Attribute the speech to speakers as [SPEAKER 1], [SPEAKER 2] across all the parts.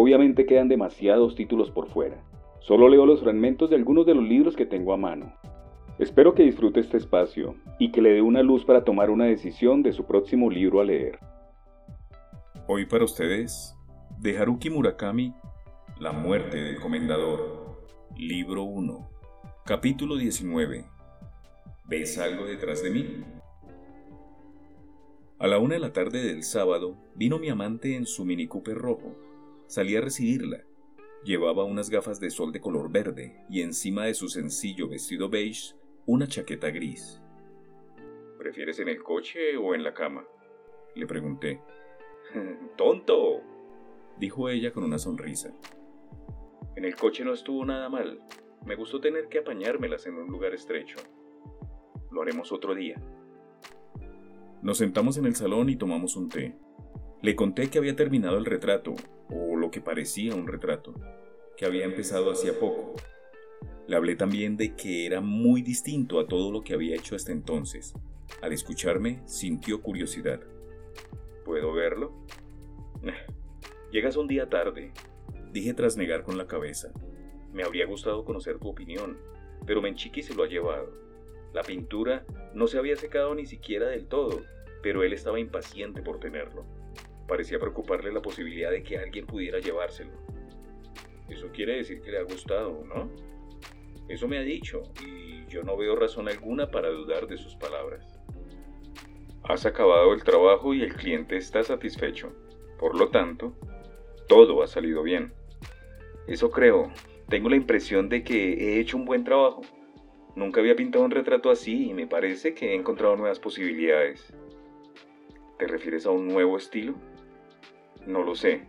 [SPEAKER 1] Obviamente quedan demasiados títulos por fuera. Solo leo los fragmentos de algunos de los libros que tengo a mano. Espero que disfrute este espacio y que le dé una luz para tomar una decisión de su próximo libro a leer.
[SPEAKER 2] Hoy para ustedes, de Haruki Murakami, La muerte del comendador, libro 1, capítulo 19. ¿Ves algo detrás de mí? A la una de la tarde del sábado vino mi amante en su Mini Cooper rojo Salí a recibirla. Llevaba unas gafas de sol de color verde y encima de su sencillo vestido beige una chaqueta gris. ¿Prefieres en el coche o en la cama? Le pregunté. ¡Tonto! dijo ella con una sonrisa. En el coche no estuvo nada mal. Me gustó tener que apañármelas en un lugar estrecho. Lo haremos otro día. Nos sentamos en el salón y tomamos un té. Le conté que había terminado el retrato, o lo que parecía un retrato, que había empezado hacía poco. Le hablé también de que era muy distinto a todo lo que había hecho hasta entonces. Al escucharme, sintió curiosidad. ¿Puedo verlo? Llegas un día tarde, dije tras negar con la cabeza. Me habría gustado conocer tu opinión, pero Menchiqui se lo ha llevado. La pintura no se había secado ni siquiera del todo, pero él estaba impaciente por tenerlo. Parecía preocuparle la posibilidad de que alguien pudiera llevárselo. Eso quiere decir que le ha gustado, ¿no? Eso me ha dicho, y yo no veo razón alguna para dudar de sus palabras. Has acabado el trabajo y el cliente está satisfecho. Por lo tanto, todo ha salido bien. Eso creo. Tengo la impresión de que he hecho un buen trabajo. Nunca había pintado un retrato así y me parece que he encontrado nuevas posibilidades. ¿Te refieres a un nuevo estilo? No lo sé.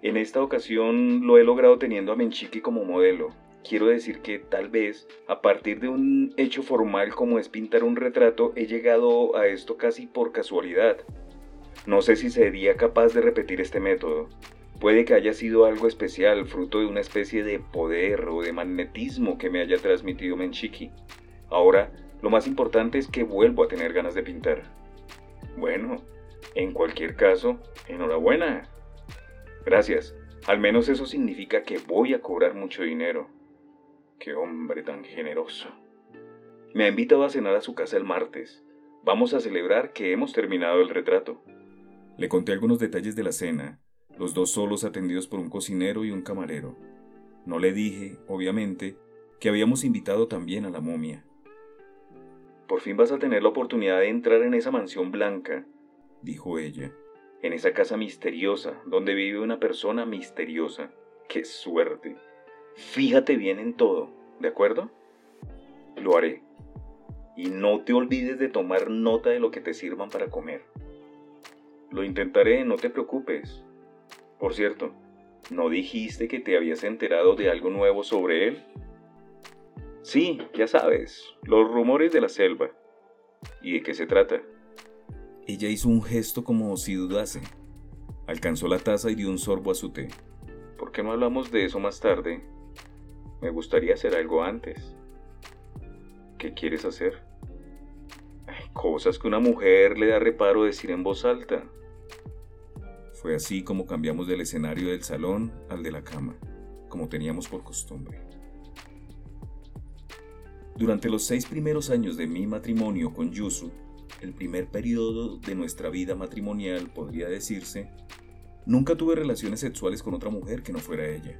[SPEAKER 2] En esta ocasión lo he logrado teniendo a Menchique como modelo. Quiero decir que tal vez, a partir de un hecho formal como es pintar un retrato, he llegado a esto casi por casualidad. No sé si sería capaz de repetir este método. Puede que haya sido algo especial, fruto de una especie de poder o de magnetismo que me haya transmitido Menchiki. Ahora, lo más importante es que vuelvo a tener ganas de pintar. Bueno, en cualquier caso, enhorabuena. Gracias. Al menos eso significa que voy a cobrar mucho dinero. Qué hombre tan generoso. Me ha invitado a cenar a su casa el martes. Vamos a celebrar que hemos terminado el retrato. Le conté algunos detalles de la cena, los dos solos atendidos por un cocinero y un camarero. No le dije, obviamente, que habíamos invitado también a la momia. Por fin vas a tener la oportunidad de entrar en esa mansión blanca, dijo ella en esa casa misteriosa, donde vive una persona misteriosa. ¡Qué suerte! Fíjate bien en todo, ¿de acuerdo? Lo haré. Y no te olvides de tomar nota de lo que te sirvan para comer. Lo intentaré, no te preocupes. Por cierto, ¿no dijiste que te habías enterado de algo nuevo sobre él? Sí, ya sabes, los rumores de la selva. ¿Y de qué se trata? Ella hizo un gesto como si dudase. Alcanzó la taza y dio un sorbo a su té. ¿Por qué no hablamos de eso más tarde? Me gustaría hacer algo antes. ¿Qué quieres hacer? Hay cosas que una mujer le da reparo decir en voz alta. Fue así como cambiamos del escenario del salón al de la cama, como teníamos por costumbre. Durante los seis primeros años de mi matrimonio con Yusu, el primer periodo de nuestra vida matrimonial, podría decirse, nunca tuve relaciones sexuales con otra mujer que no fuera ella.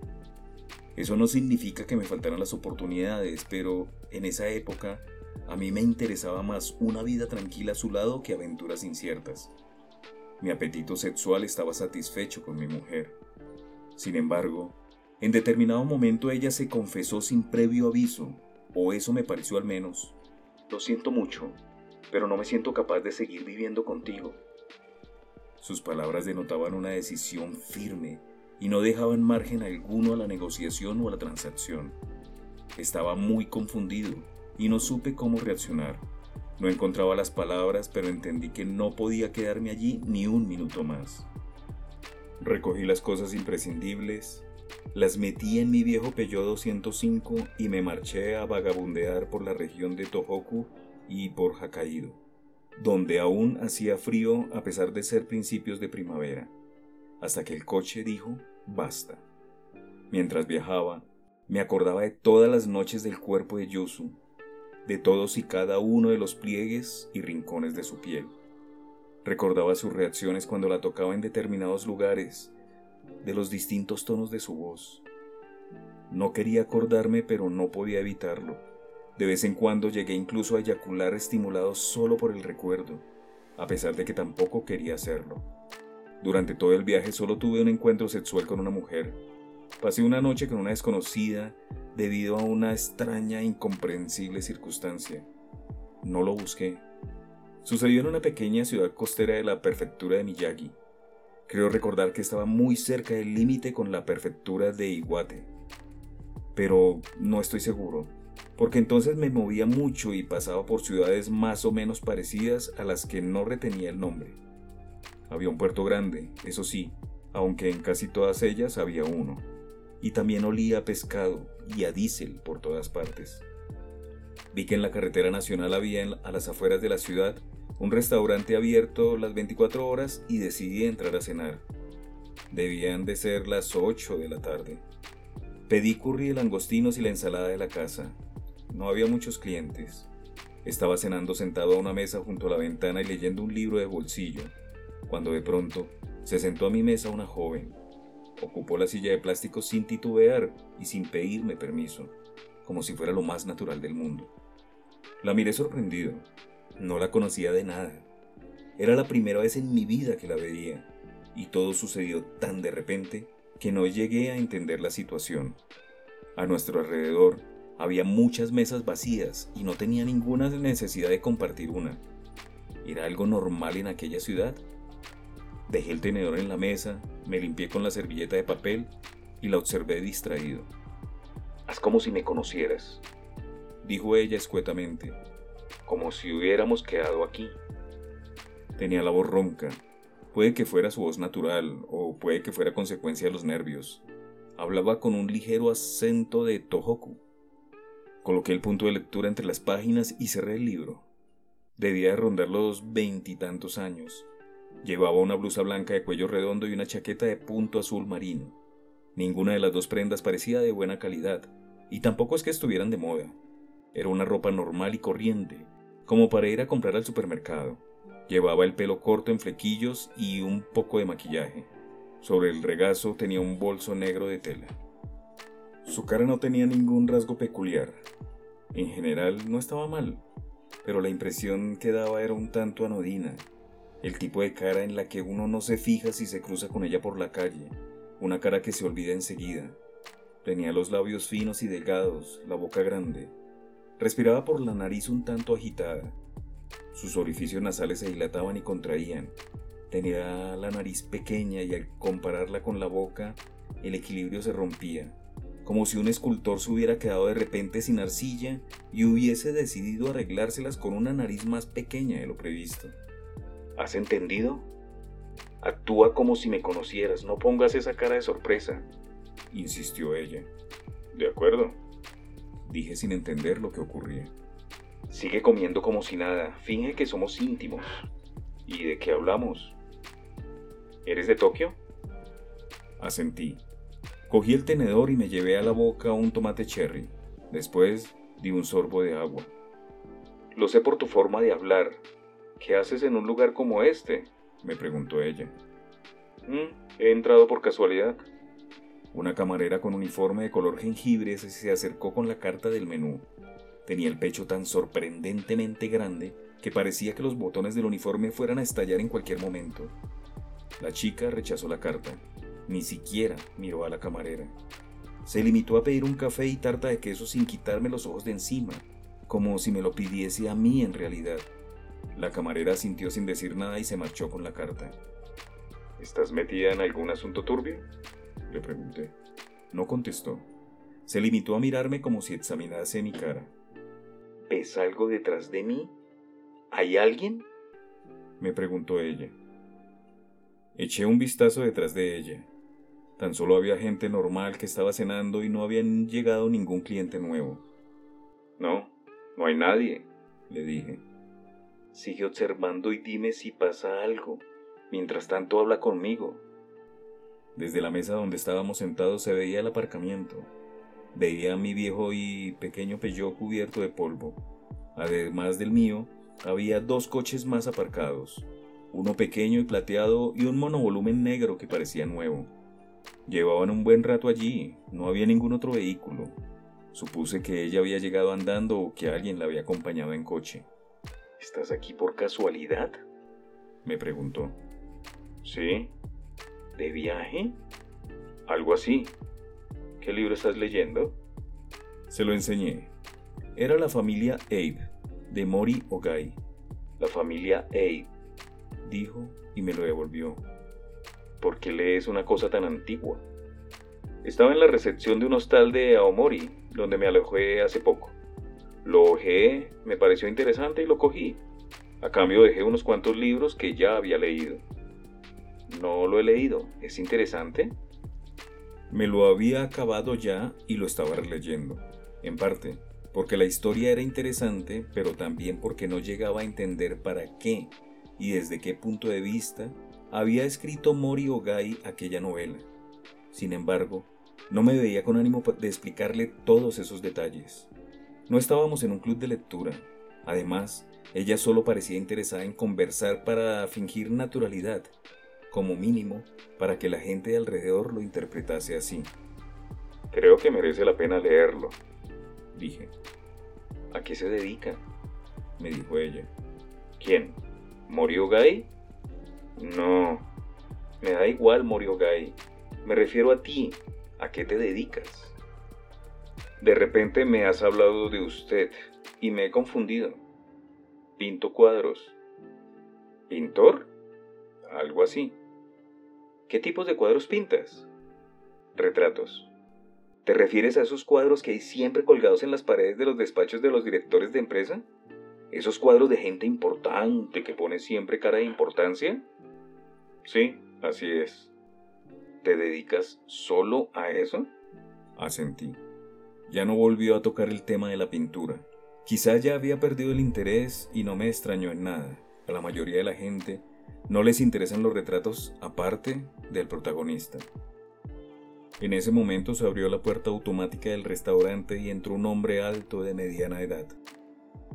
[SPEAKER 2] Eso no significa que me faltaran las oportunidades, pero en esa época a mí me interesaba más una vida tranquila a su lado que aventuras inciertas. Mi apetito sexual estaba satisfecho con mi mujer. Sin embargo, en determinado momento ella se confesó sin previo aviso, o eso me pareció al menos. Lo siento mucho, pero no me siento capaz de seguir viviendo contigo. Sus palabras denotaban una decisión firme, y no dejaban margen alguno a la negociación o a la transacción. Estaba muy confundido y no supe cómo reaccionar. No encontraba las palabras, pero entendí que no podía quedarme allí ni un minuto más. Recogí las cosas imprescindibles, las metí en mi viejo Peugeot 205 y me marché a vagabundear por la región de Tohoku y por Hokkaido, donde aún hacía frío a pesar de ser principios de primavera, hasta que el coche dijo basta. Mientras viajaba, me acordaba de todas las noches del cuerpo de Yusu, de todos y cada uno de los pliegues y rincones de su piel. Recordaba sus reacciones cuando la tocaba en determinados lugares, de los distintos tonos de su voz. No quería acordarme, pero no podía evitarlo. De vez en cuando llegué incluso a eyacular estimulado solo por el recuerdo, a pesar de que tampoco quería hacerlo. Durante todo el viaje solo tuve un encuentro sexual con una mujer. Pasé una noche con una desconocida debido a una extraña e incomprensible circunstancia. No lo busqué. Sucedió en una pequeña ciudad costera de la prefectura de Miyagi. Creo recordar que estaba muy cerca del límite con la prefectura de Iwate. Pero no estoy seguro, porque entonces me movía mucho y pasaba por ciudades más o menos parecidas a las que no retenía el nombre. Había un puerto grande, eso sí, aunque en casi todas ellas había uno y también olía a pescado y a diésel por todas partes. Vi que en la carretera nacional había a las afueras de la ciudad un restaurante abierto las 24 horas y decidí entrar a cenar. Debían de ser las 8 de la tarde. Pedí curry de langostinos y la ensalada de la casa. No había muchos clientes. Estaba cenando sentado a una mesa junto a la ventana y leyendo un libro de bolsillo, cuando de pronto se sentó a mi mesa una joven, Ocupó la silla de plástico sin titubear y sin pedirme permiso, como si fuera lo más natural del mundo. La miré sorprendido. No la conocía de nada. Era la primera vez en mi vida que la veía, y todo sucedió tan de repente que no llegué a entender la situación. A nuestro alrededor había muchas mesas vacías y no tenía ninguna necesidad de compartir una. ¿Era algo normal en aquella ciudad? Dejé el tenedor en la mesa, me limpié con la servilleta de papel y la observé distraído. Haz como si me conocieras, dijo ella escuetamente, como si hubiéramos quedado aquí. Tenía la voz ronca. Puede que fuera su voz natural o puede que fuera consecuencia de los nervios. Hablaba con un ligero acento de Tohoku. Coloqué el punto de lectura entre las páginas y cerré el libro. Debía de rondar los veintitantos años. Llevaba una blusa blanca de cuello redondo y una chaqueta de punto azul marino. Ninguna de las dos prendas parecía de buena calidad, y tampoco es que estuvieran de moda. Era una ropa normal y corriente, como para ir a comprar al supermercado. Llevaba el pelo corto en flequillos y un poco de maquillaje. Sobre el regazo tenía un bolso negro de tela. Su cara no tenía ningún rasgo peculiar. En general no estaba mal, pero la impresión que daba era un tanto anodina, el tipo de cara en la que uno no se fija si se cruza con ella por la calle, una cara que se olvida enseguida. Tenía los labios finos y delgados, la boca grande. Respiraba por la nariz un tanto agitada. Sus orificios nasales se dilataban y contraían. Tenía la nariz pequeña y al compararla con la boca, el equilibrio se rompía, como si un escultor se hubiera quedado de repente sin arcilla y hubiese decidido arreglárselas con una nariz más pequeña de lo previsto. ¿Has entendido? Actúa como si me conocieras, no pongas esa cara de sorpresa, insistió ella. De acuerdo, dije sin entender lo que ocurría. Sigue comiendo como si nada, finge que somos íntimos. ¿Y de qué hablamos? ¿Eres de Tokio? Asentí. Cogí el tenedor y me llevé a la boca un tomate cherry. Después di un sorbo de agua. Lo sé por tu forma de hablar, ¿Qué haces en un lugar como este? me preguntó ella. Mm, he entrado por casualidad. Una camarera con uniforme de color jengibre se acercó con la carta del menú. Tenía el pecho tan sorprendentemente grande que parecía que los botones del uniforme fueran a estallar en cualquier momento. La chica rechazó la carta. Ni siquiera miró a la camarera. Se limitó a pedir un café y tarta de queso sin quitarme los ojos de encima, como si me lo pidiese a mí en realidad. La camarera sintió sin decir nada y se marchó con la carta. ¿Estás metida en algún asunto turbio? Le pregunté. No contestó. Se limitó a mirarme como si examinase mi cara.
[SPEAKER 1] ¿Ves algo detrás de mí? ¿Hay alguien?
[SPEAKER 2] Me preguntó ella. Eché un vistazo detrás de ella. Tan solo había gente normal que estaba cenando y no habían llegado ningún cliente nuevo.
[SPEAKER 1] No, no hay nadie, le dije. Sigue observando y dime si pasa algo. Mientras tanto habla conmigo.
[SPEAKER 2] Desde la mesa donde estábamos sentados se veía el aparcamiento. Veía a mi viejo y pequeño Peugeot cubierto de polvo. Además del mío, había dos coches más aparcados, uno pequeño y plateado y un monovolumen negro que parecía nuevo. Llevaban un buen rato allí, no había ningún otro vehículo. Supuse que ella había llegado andando o que alguien la había acompañado en coche.
[SPEAKER 1] ¿Estás aquí por casualidad?
[SPEAKER 2] Me preguntó.
[SPEAKER 1] Sí. ¿De viaje? Algo así. ¿Qué libro estás leyendo?
[SPEAKER 2] Se lo enseñé. Era la familia Abe, de Mori Ogai.
[SPEAKER 1] La familia Abe,
[SPEAKER 2] dijo y me lo devolvió.
[SPEAKER 1] ¿Por qué lees una cosa tan antigua? Estaba en la recepción de un hostal de Aomori, donde me alojé hace poco. Lo ojeé, me pareció interesante y lo cogí. A cambio dejé unos cuantos libros que ya había leído. No lo he leído. ¿Es interesante?
[SPEAKER 2] Me lo había acabado ya y lo estaba releyendo. En parte, porque la historia era interesante, pero también porque no llegaba a entender para qué y desde qué punto de vista había escrito Mori Ogai aquella novela. Sin embargo, no me veía con ánimo de explicarle todos esos detalles. No estábamos en un club de lectura. Además, ella solo parecía interesada en conversar para fingir naturalidad, como mínimo para que la gente de alrededor lo interpretase así.
[SPEAKER 1] Creo que merece la pena leerlo, dije. ¿A qué se dedica?
[SPEAKER 2] me dijo ella.
[SPEAKER 1] ¿Quién? ¿Moriogai? No, me da igual, Moriogai. Me refiero a ti. ¿A qué te dedicas? De repente me has hablado de usted y me he confundido. Pinto cuadros. ¿Pintor? Algo así. ¿Qué tipos de cuadros pintas? Retratos. ¿Te refieres a esos cuadros que hay siempre colgados en las paredes de los despachos de los directores de empresa? ¿Esos cuadros de gente importante que pone siempre cara de importancia? Sí, así es. ¿Te dedicas solo a eso?
[SPEAKER 2] Asentí. Ya no volvió a tocar el tema de la pintura. Quizá ya había perdido el interés y no me extrañó en nada. A la mayoría de la gente no les interesan los retratos aparte del protagonista. En ese momento se abrió la puerta automática del restaurante y entró un hombre alto de mediana edad.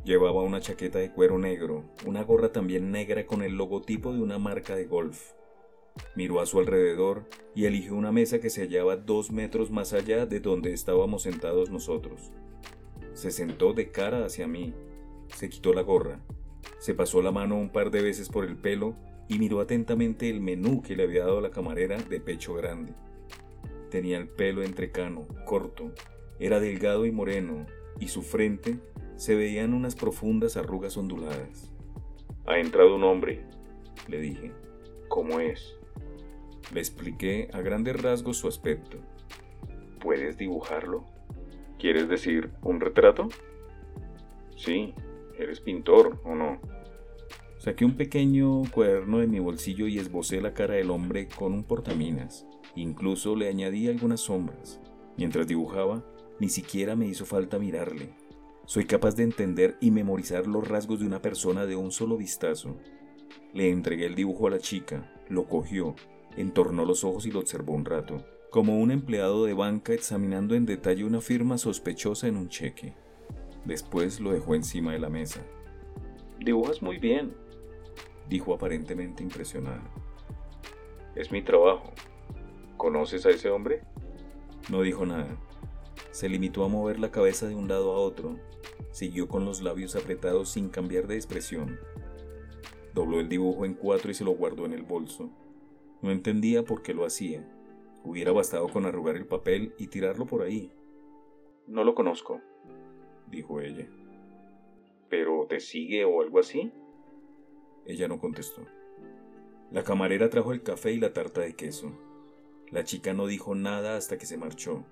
[SPEAKER 2] Llevaba una chaqueta de cuero negro, una gorra también negra con el logotipo de una marca de golf. Miró a su alrededor y eligió una mesa que se hallaba dos metros más allá de donde estábamos sentados nosotros. Se sentó de cara hacia mí, se quitó la gorra, se pasó la mano un par de veces por el pelo y miró atentamente el menú que le había dado la camarera de pecho grande. Tenía el pelo entrecano, corto, era delgado y moreno, y su frente se veían unas profundas arrugas onduladas.
[SPEAKER 1] Ha entrado un hombre, le dije.
[SPEAKER 2] ¿Cómo es? Le expliqué a grandes rasgos su aspecto.
[SPEAKER 1] ¿Puedes dibujarlo? ¿Quieres decir un retrato? Sí, eres pintor, ¿o no?
[SPEAKER 2] Saqué un pequeño cuaderno de mi bolsillo y esbocé la cara del hombre con un portaminas. Incluso le añadí algunas sombras. Mientras dibujaba, ni siquiera me hizo falta mirarle. Soy capaz de entender y memorizar los rasgos de una persona de un solo vistazo. Le entregué el dibujo a la chica, lo cogió, entornó los ojos y lo observó un rato, como un empleado de banca examinando en detalle una firma sospechosa en un cheque. Después lo dejó encima de la mesa.
[SPEAKER 1] Dibujas muy bien,
[SPEAKER 2] dijo aparentemente impresionado.
[SPEAKER 1] Es mi trabajo. ¿Conoces a ese hombre?
[SPEAKER 2] No dijo nada. Se limitó a mover la cabeza de un lado a otro. Siguió con los labios apretados sin cambiar de expresión. Dobló el dibujo en cuatro y se lo guardó en el bolso. No entendía por qué lo hacía. Hubiera bastado con arrugar el papel y tirarlo por ahí.
[SPEAKER 1] No lo conozco, dijo ella. ¿Pero te sigue o algo así?
[SPEAKER 2] Ella no contestó. La camarera trajo el café y la tarta de queso. La chica no dijo nada hasta que se marchó.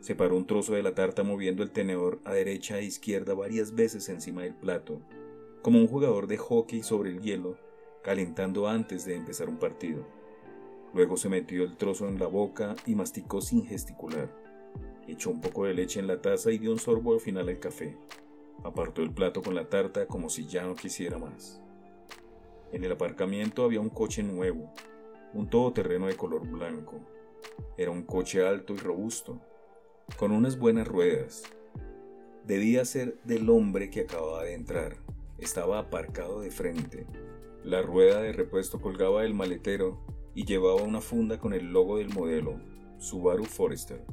[SPEAKER 2] Separó un trozo de la tarta moviendo el tenedor a derecha e izquierda varias veces encima del plato, como un jugador de hockey sobre el hielo, calentando antes de empezar un partido. Luego se metió el trozo en la boca y masticó sin gesticular. Echó un poco de leche en la taza y dio un sorbo al final al café. Apartó el plato con la tarta como si ya no quisiera más. En el aparcamiento había un coche nuevo, un todoterreno de color blanco. Era un coche alto y robusto, con unas buenas ruedas. Debía ser del hombre que acababa de entrar. Estaba aparcado de frente. La rueda de repuesto colgaba del maletero y llevaba una funda con el logo del modelo, Subaru Forester.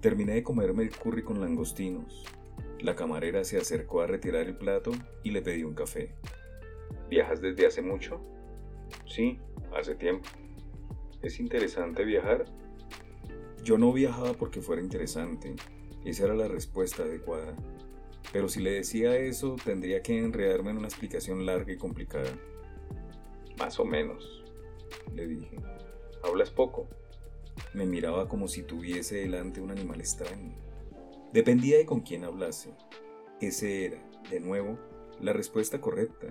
[SPEAKER 2] Terminé de comerme el curry con langostinos. La camarera se acercó a retirar el plato y le pedí un café.
[SPEAKER 1] ¿Viajas desde hace mucho? Sí, hace tiempo. ¿Es interesante viajar?
[SPEAKER 2] Yo no viajaba porque fuera interesante. Esa era la respuesta adecuada. Pero si le decía eso, tendría que enredarme en una explicación larga y complicada.
[SPEAKER 1] Más o menos, le dije. ¿Hablas poco?
[SPEAKER 2] Me miraba como si tuviese delante un animal extraño. Dependía de con quién hablase. Ese era, de nuevo, la respuesta correcta.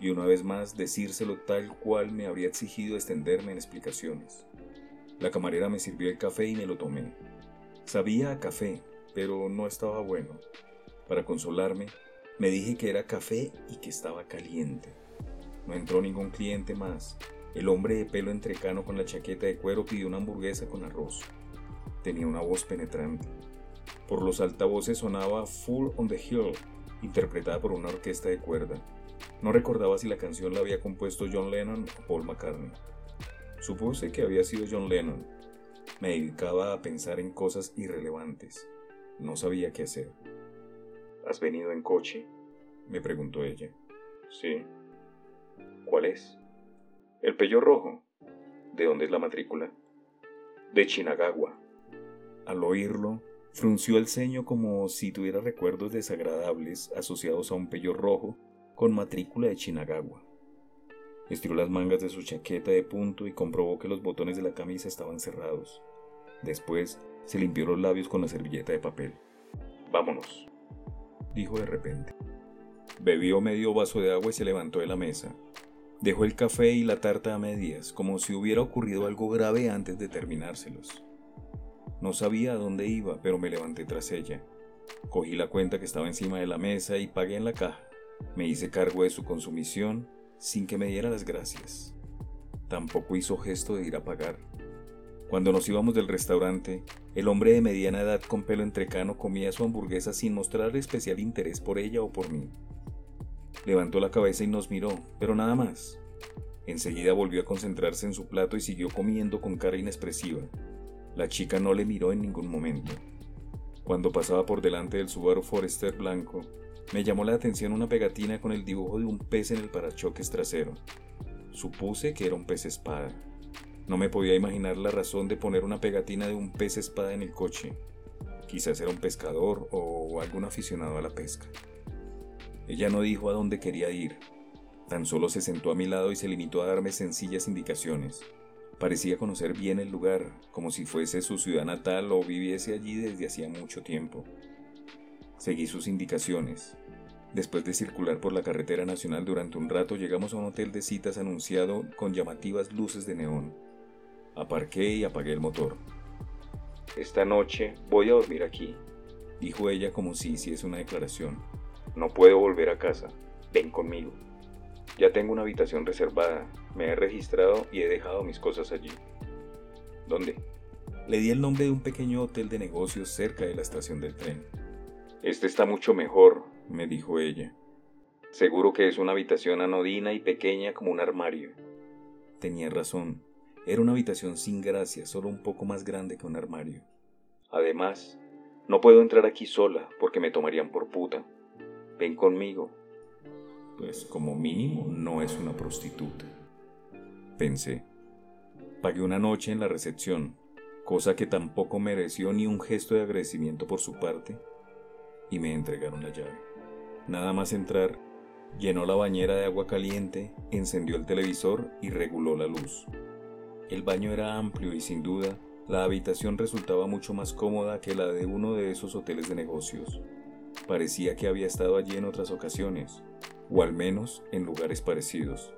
[SPEAKER 2] Y una vez más decírselo tal cual me habría exigido extenderme en explicaciones. La camarera me sirvió el café y me lo tomé. Sabía a café, pero no estaba bueno. Para consolarme, me dije que era café y que estaba caliente. No entró ningún cliente más. El hombre de pelo entrecano con la chaqueta de cuero pidió una hamburguesa con arroz. Tenía una voz penetrante. Por los altavoces sonaba Full on the Hill, interpretada por una orquesta de cuerda. No recordaba si la canción la había compuesto John Lennon o Paul McCartney. Supuse que había sido John Lennon. Me dedicaba a pensar en cosas irrelevantes. No sabía qué hacer.
[SPEAKER 1] ¿Has venido en coche?
[SPEAKER 2] me preguntó ella.
[SPEAKER 1] Sí. ¿Cuál es? El pello rojo. ¿De dónde es la matrícula? De Chinagagua.
[SPEAKER 2] Al oírlo, frunció el ceño como si tuviera recuerdos desagradables asociados a un pello rojo con matrícula de Chinagagua. Estiró las mangas de su chaqueta de punto y comprobó que los botones de la camisa estaban cerrados. Después se limpió los labios con la servilleta de papel.
[SPEAKER 1] Vámonos,
[SPEAKER 2] dijo de repente. Bebió medio vaso de agua y se levantó de la mesa. Dejó el café y la tarta a medias, como si hubiera ocurrido algo grave antes de terminárselos. No sabía a dónde iba, pero me levanté tras ella. Cogí la cuenta que estaba encima de la mesa y pagué en la caja. Me hice cargo de su consumición sin que me diera las gracias. Tampoco hizo gesto de ir a pagar. Cuando nos íbamos del restaurante, el hombre de mediana edad con pelo entrecano comía su hamburguesa sin mostrar especial interés por ella o por mí. Levantó la cabeza y nos miró, pero nada más. Enseguida volvió a concentrarse en su plato y siguió comiendo con cara inexpresiva. La chica no le miró en ningún momento. Cuando pasaba por delante del Subaru Forester blanco, me llamó la atención una pegatina con el dibujo de un pez en el parachoques trasero. Supuse que era un pez espada. No me podía imaginar la razón de poner una pegatina de un pez espada en el coche. Quizás era un pescador o algún aficionado a la pesca. Ella no dijo a dónde quería ir. Tan solo se sentó a mi lado y se limitó a darme sencillas indicaciones. Parecía conocer bien el lugar, como si fuese su ciudad natal o viviese allí desde hacía mucho tiempo. Seguí sus indicaciones. Después de circular por la carretera nacional durante un rato, llegamos a un hotel de citas anunciado con llamativas luces de neón. Aparqué y apagué el motor.
[SPEAKER 1] Esta noche voy a dormir aquí,
[SPEAKER 2] dijo ella como si hiciese una declaración.
[SPEAKER 1] No puedo volver a casa. Ven conmigo. Ya tengo una habitación reservada. Me he registrado y he dejado mis cosas allí. ¿Dónde?
[SPEAKER 2] Le di el nombre de un pequeño hotel de negocios cerca de la estación del tren.
[SPEAKER 1] Este está mucho mejor, me dijo ella. Seguro que es una habitación anodina y pequeña como un armario.
[SPEAKER 2] Tenía razón. Era una habitación sin gracia, solo un poco más grande que un armario.
[SPEAKER 1] Además, no puedo entrar aquí sola porque me tomarían por puta. Ven conmigo.
[SPEAKER 2] Pues como mínimo no es una prostituta. Pensé. Pagué una noche en la recepción, cosa que tampoco mereció ni un gesto de agradecimiento por su parte y me entregaron la llave. Nada más entrar, llenó la bañera de agua caliente, encendió el televisor y reguló la luz. El baño era amplio y sin duda la habitación resultaba mucho más cómoda que la de uno de esos hoteles de negocios. Parecía que había estado allí en otras ocasiones, o al menos en lugares parecidos.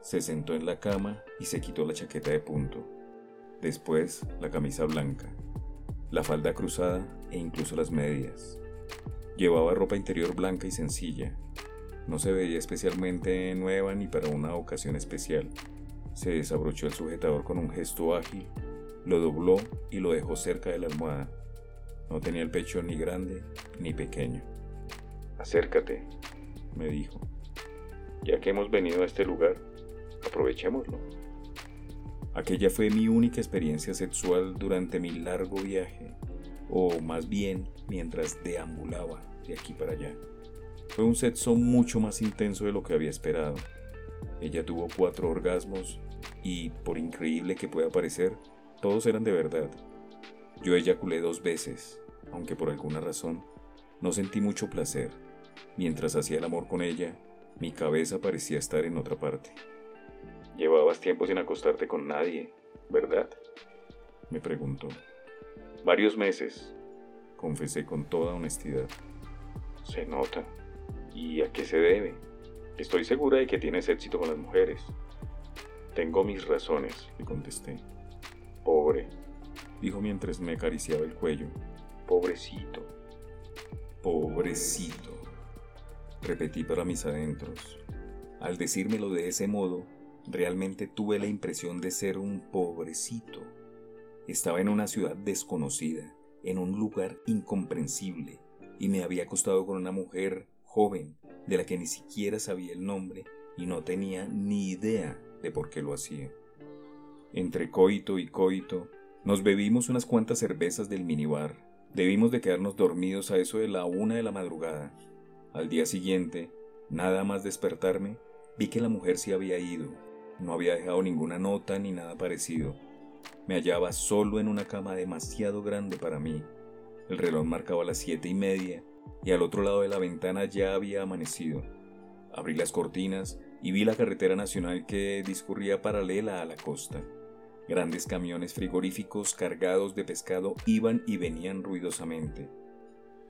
[SPEAKER 2] Se sentó en la cama y se quitó la chaqueta de punto. Después la camisa blanca, la falda cruzada e incluso las medias. Llevaba ropa interior blanca y sencilla. No se veía especialmente nueva ni para una ocasión especial. Se desabrochó el sujetador con un gesto ágil lo dobló y lo dejó cerca de la almohada. No tenía el pecho ni grande ni pequeño.
[SPEAKER 1] Acércate, me dijo. Ya que hemos venido a este lugar, aprovechémoslo.
[SPEAKER 2] Aquella fue mi única experiencia sexual durante mi largo viaje, o más bien mientras deambulaba de aquí para allá. Fue un sexo mucho más intenso de lo que había esperado. Ella tuvo cuatro orgasmos y, por increíble que pueda parecer, todos eran de verdad. Yo eyaculé dos veces, aunque por alguna razón no sentí mucho placer. Mientras hacía el amor con ella, mi cabeza parecía estar en otra parte.
[SPEAKER 1] Llevabas tiempo sin acostarte con nadie, ¿verdad?
[SPEAKER 2] Me preguntó.
[SPEAKER 1] Varios meses,
[SPEAKER 2] confesé con toda honestidad.
[SPEAKER 1] Se nota. ¿Y a qué se debe? Estoy segura de que tienes éxito con las mujeres. Tengo mis razones, le contesté. Pobre, dijo mientras me acariciaba el cuello. Pobrecito.
[SPEAKER 2] Pobrecito. Repetí para mis adentros. Al decírmelo de ese modo, realmente tuve la impresión de ser un pobrecito. Estaba en una ciudad desconocida, en un lugar incomprensible, y me había acostado con una mujer joven, de la que ni siquiera sabía el nombre y no tenía ni idea de por qué lo hacía. Entre coito y coito, nos bebimos unas cuantas cervezas del minibar. Debimos de quedarnos dormidos a eso de la una de la madrugada. Al día siguiente, nada más despertarme, vi que la mujer se había ido. No había dejado ninguna nota ni nada parecido. Me hallaba solo en una cama demasiado grande para mí. El reloj marcaba las siete y media y al otro lado de la ventana ya había amanecido. Abrí las cortinas y vi la carretera nacional que discurría paralela a la costa. Grandes camiones frigoríficos cargados de pescado iban y venían ruidosamente.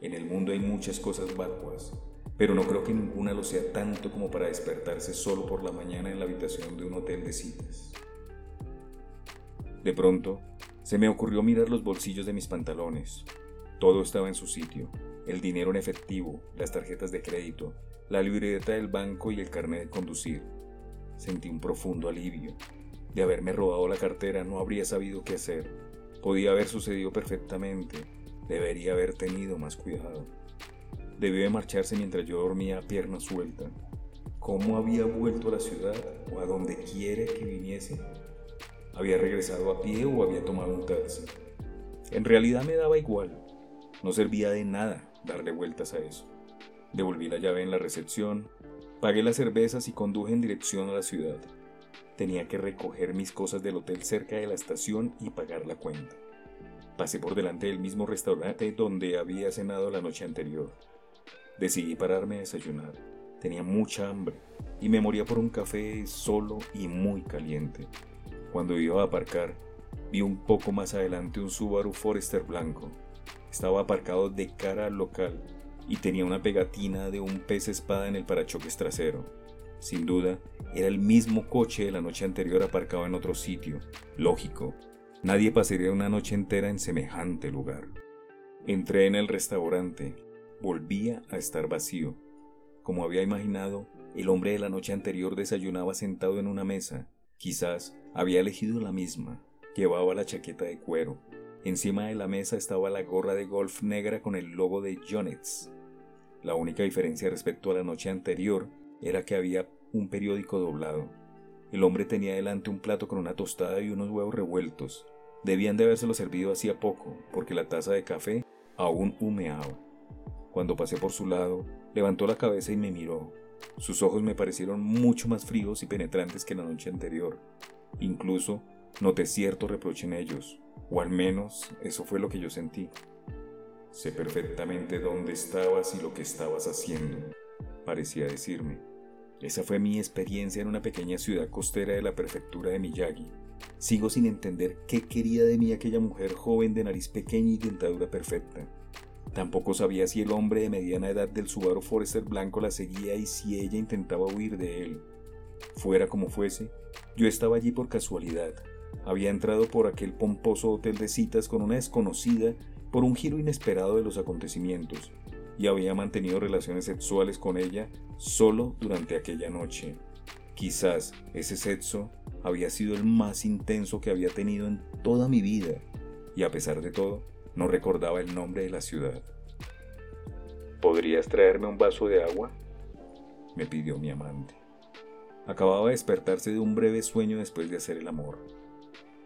[SPEAKER 2] En el mundo hay muchas cosas vacuas, pero no creo que ninguna lo sea tanto como para despertarse solo por la mañana en la habitación de un hotel de citas. De pronto, se me ocurrió mirar los bolsillos de mis pantalones. Todo estaba en su sitio, el dinero en efectivo, las tarjetas de crédito, la libreta del banco y el carnet de conducir. Sentí un profundo alivio. De haberme robado la cartera no habría sabido qué hacer. Podía haber sucedido perfectamente. Debería haber tenido más cuidado. Debió de marcharse mientras yo dormía a pierna suelta. ¿Cómo había vuelto a la ciudad o a donde quiere que viniese? ¿Había regresado a pie o había tomado un taxi? En realidad me daba igual. No servía de nada darle vueltas a eso. Devolví la llave en la recepción, pagué las cervezas y conduje en dirección a la ciudad. Tenía que recoger mis cosas del hotel cerca de la estación y pagar la cuenta. Pasé por delante del mismo restaurante donde había cenado la noche anterior. Decidí pararme a desayunar. Tenía mucha hambre y me moría por un café solo y muy caliente. Cuando iba a aparcar, vi un poco más adelante un Subaru Forester blanco. Estaba aparcado de cara al local y tenía una pegatina de un pez espada en el parachoques trasero. Sin duda, era el mismo coche de la noche anterior aparcado en otro sitio. Lógico, nadie pasaría una noche entera en semejante lugar. Entré en el restaurante. Volvía a estar vacío. Como había imaginado, el hombre de la noche anterior desayunaba sentado en una mesa. Quizás había elegido la misma. Llevaba la chaqueta de cuero. Encima de la mesa estaba la gorra de golf negra con el logo de Jonets. La única diferencia respecto a la noche anterior era que había un periódico doblado. El hombre tenía delante un plato con una tostada y unos huevos revueltos. Debían de habérselo servido hacía poco, porque la taza de café aún humeaba. Cuando pasé por su lado, levantó la cabeza y me miró. Sus ojos me parecieron mucho más fríos y penetrantes que la noche anterior. Incluso noté cierto reproche en ellos, o al menos eso fue lo que yo sentí. Sé perfectamente dónde estabas y lo que estabas haciendo, parecía decirme. Esa fue mi experiencia en una pequeña ciudad costera de la prefectura de Miyagi. Sigo sin entender qué quería de mí aquella mujer joven de nariz pequeña y dentadura perfecta. Tampoco sabía si el hombre de mediana edad del Subaru Forester blanco la seguía y si ella intentaba huir de él. Fuera como fuese, yo estaba allí por casualidad. Había entrado por aquel pomposo hotel de citas con una desconocida por un giro inesperado de los acontecimientos y había mantenido relaciones sexuales con ella solo durante aquella noche. Quizás ese sexo había sido el más intenso que había tenido en toda mi vida y a pesar de todo no recordaba el nombre de la ciudad. ¿Podrías traerme un vaso de agua? me pidió mi amante. Acababa de despertarse de un breve sueño después de hacer el amor.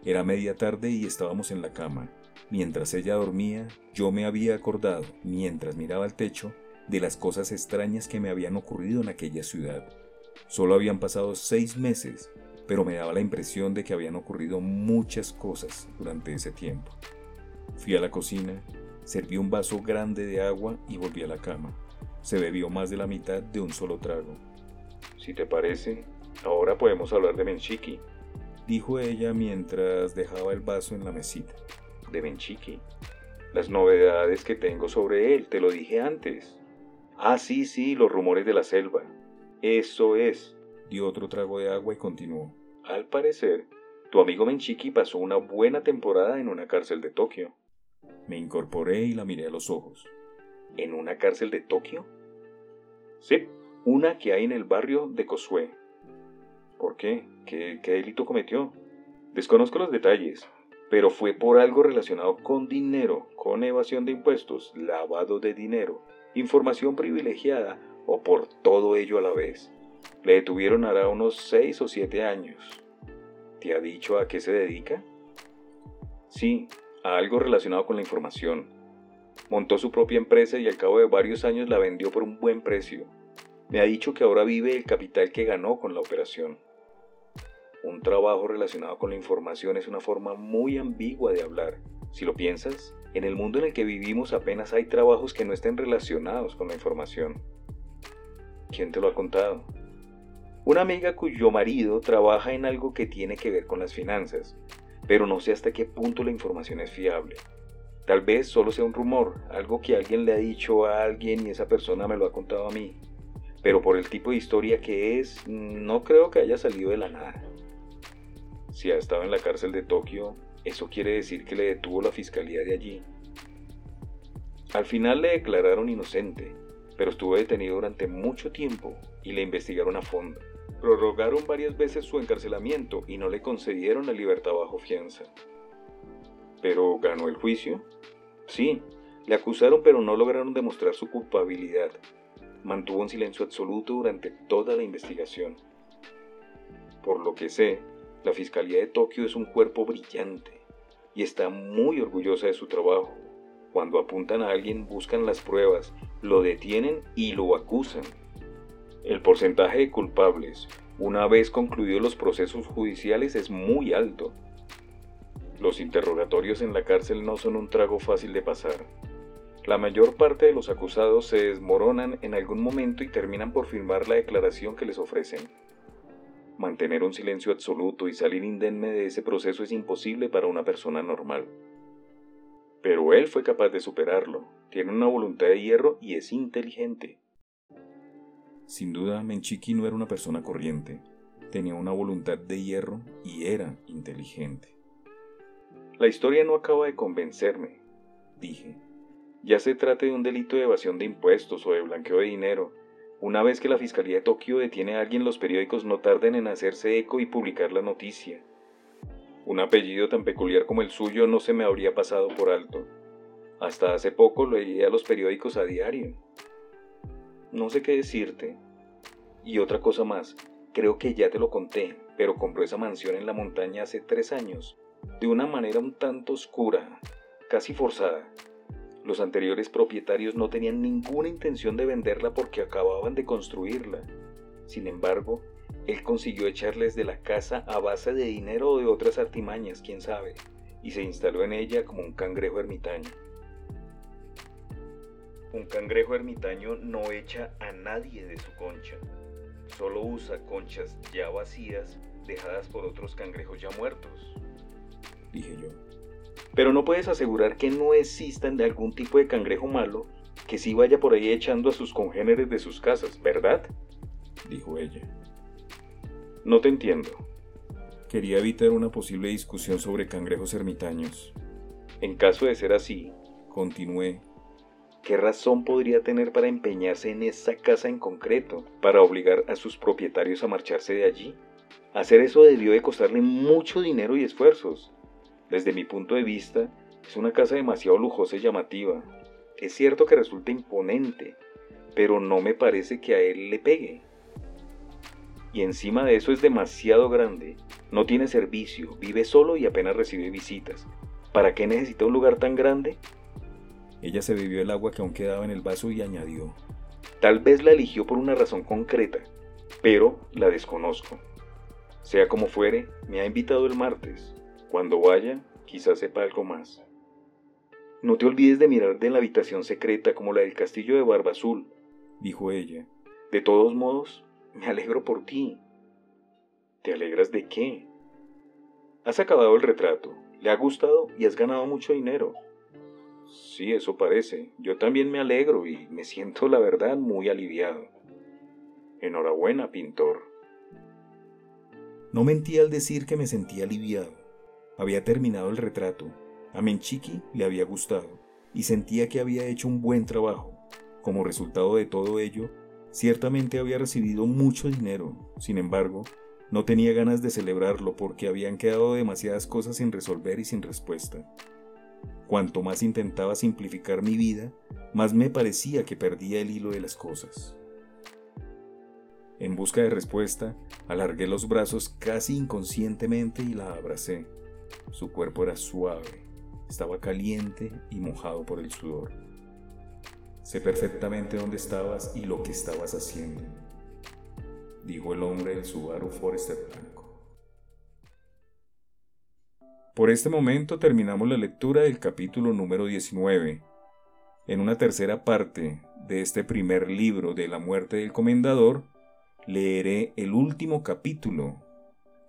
[SPEAKER 2] Era media tarde y estábamos en la cama. Mientras ella dormía, yo me había acordado, mientras miraba al techo, de las cosas extrañas que me habían ocurrido en aquella ciudad. Solo habían pasado seis meses, pero me daba la impresión de que habían ocurrido muchas cosas durante ese tiempo. Fui a la cocina, serví un vaso grande de agua y volví a la cama. Se bebió más de la mitad de un solo trago. Si te parece, ahora podemos hablar de Menchiki, dijo ella mientras dejaba el vaso en la mesita. De Menchiki. Las novedades que tengo sobre él, te lo dije antes. Ah, sí, sí, los rumores de la selva. Eso es. Dio otro trago de agua y continuó. Al parecer, tu amigo Menchiki pasó una buena temporada en una cárcel de Tokio. Me incorporé y la miré a los ojos. ¿En una cárcel de Tokio? Sí, una que hay en el barrio de Kosue. ¿Por qué? ¿Qué, qué delito cometió? Desconozco los detalles, pero fue por algo relacionado con dinero, con evasión de impuestos, lavado de dinero, información privilegiada o por todo ello a la vez. Le detuvieron hará unos seis o siete años. ¿Te ha dicho a qué se dedica? Sí, a algo relacionado con la información. Montó su propia empresa y al cabo de varios años la vendió por un buen precio. Me ha dicho que ahora vive el capital que ganó con la operación. Un trabajo relacionado con la información es una forma muy ambigua de hablar. Si lo piensas, en el mundo en el que vivimos apenas hay trabajos que no estén relacionados con la información. ¿Quién te lo ha contado? Una amiga cuyo marido trabaja en algo que tiene que ver con las finanzas pero no sé hasta qué punto la información es fiable. Tal vez solo sea un rumor, algo que alguien le ha dicho a alguien y esa persona me lo ha contado a mí. Pero por el tipo de historia que es, no creo que haya salido de la nada. Si ha en la cárcel de Tokio, eso quiere decir que le detuvo la fiscalía de allí. Al final le declararon inocente, pero estuvo detenido durante mucho tiempo y le investigaron a fondo. Prorrogaron varias veces su encarcelamiento y no le concedieron la libertad bajo fianza. ¿Pero ganó el juicio? Sí, le acusaron pero no lograron demostrar su culpabilidad. Mantuvo un silencio absoluto durante toda la investigación. Por lo que sé, la Fiscalía de Tokio es un cuerpo brillante y está muy orgullosa de su trabajo. Cuando apuntan a alguien buscan las pruebas, lo detienen y lo acusan. El porcentaje de culpables, una vez concluidos los procesos judiciales, es muy alto. Los interrogatorios en la cárcel no son un trago fácil de pasar. La mayor parte de los acusados se desmoronan en algún momento y terminan por firmar la declaración que les ofrecen. Mantener un silencio absoluto y salir indemne de ese proceso es imposible para una persona normal. Pero él fue capaz de superarlo, tiene una voluntad de hierro y es inteligente. Sin duda, Menchiki no era una persona corriente. Tenía una voluntad de hierro y era inteligente. La historia no acaba de convencerme, dije. Ya se trate de un delito de evasión de impuestos o de blanqueo de dinero. Una vez que la Fiscalía de Tokio detiene a alguien, los periódicos no tarden en hacerse eco y publicar la noticia. Un apellido tan peculiar como el suyo no se me habría pasado por alto. Hasta hace poco leía los periódicos a diario. No sé qué decirte. Y otra cosa más, creo que ya te lo conté, pero compró esa mansión en la montaña hace tres años, de una manera un tanto oscura, casi forzada. Los anteriores propietarios no tenían ninguna intención de venderla porque acababan de construirla. Sin embargo, él consiguió echarles de la casa a base de dinero o de otras artimañas, quién sabe, y se instaló en ella como un cangrejo ermitaño. Un cangrejo ermitaño no echa a nadie de su concha, solo usa conchas ya vacías
[SPEAKER 1] dejadas por otros cangrejos ya muertos,
[SPEAKER 2] dije yo.
[SPEAKER 1] Pero no puedes asegurar que no existan de algún tipo de cangrejo malo que sí vaya por ahí echando a sus congéneres de sus casas, ¿verdad?
[SPEAKER 2] dijo ella.
[SPEAKER 1] No te entiendo.
[SPEAKER 2] Quería evitar una posible discusión sobre cangrejos ermitaños.
[SPEAKER 1] En caso de ser así,
[SPEAKER 2] continué,
[SPEAKER 1] ¿qué razón podría tener para empeñarse en esa casa en concreto, para obligar a sus propietarios a marcharse de allí? Hacer eso debió de costarle mucho dinero y esfuerzos. Desde mi punto de vista, es una casa demasiado lujosa y llamativa. Es cierto que resulta imponente, pero no me parece que a él le pegue. Y encima de eso es demasiado grande. No tiene servicio, vive solo y apenas recibe visitas. ¿Para qué necesita un lugar tan grande?
[SPEAKER 2] Ella se bebió el agua que aún quedaba en el vaso y añadió.
[SPEAKER 1] Tal vez la eligió por una razón concreta, pero la desconozco. Sea como fuere, me ha invitado el martes. Cuando vaya, quizás sepa algo más. No te olvides de mirar de la habitación secreta como la del castillo de Barba Azul,
[SPEAKER 2] dijo ella.
[SPEAKER 1] De todos modos, me alegro por ti. ¿Te alegras de qué? Has acabado el retrato, le ha gustado y has ganado mucho dinero. Sí, eso parece. Yo también me alegro y me siento, la verdad, muy aliviado. Enhorabuena, pintor.
[SPEAKER 2] No mentí al decir que me sentía aliviado. Había terminado el retrato. A Menchiki le había gustado y sentía que había hecho un buen trabajo. Como resultado de todo ello, ciertamente había recibido mucho dinero. Sin embargo, no tenía ganas de celebrarlo porque habían quedado demasiadas cosas sin resolver y sin respuesta. Cuanto más intentaba simplificar mi vida, más me parecía que perdía el hilo de las cosas. En busca de respuesta, alargué los brazos casi inconscientemente y la abracé. Su cuerpo era suave, estaba caliente y mojado por el sudor. Sé perfectamente dónde estabas y lo que estabas haciendo, dijo el hombre del Subaru Forester blanco. Por este momento terminamos la lectura del capítulo número 19. En una tercera parte de este primer libro de la muerte del comendador, leeré el último capítulo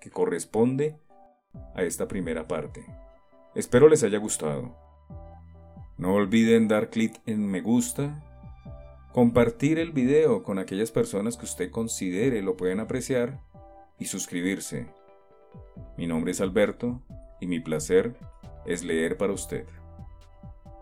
[SPEAKER 2] que corresponde a esta primera parte. Espero les haya gustado. No olviden dar clic en me gusta, compartir el video con aquellas personas que usted considere lo pueden apreciar y suscribirse. Mi nombre es Alberto y mi placer es leer para usted.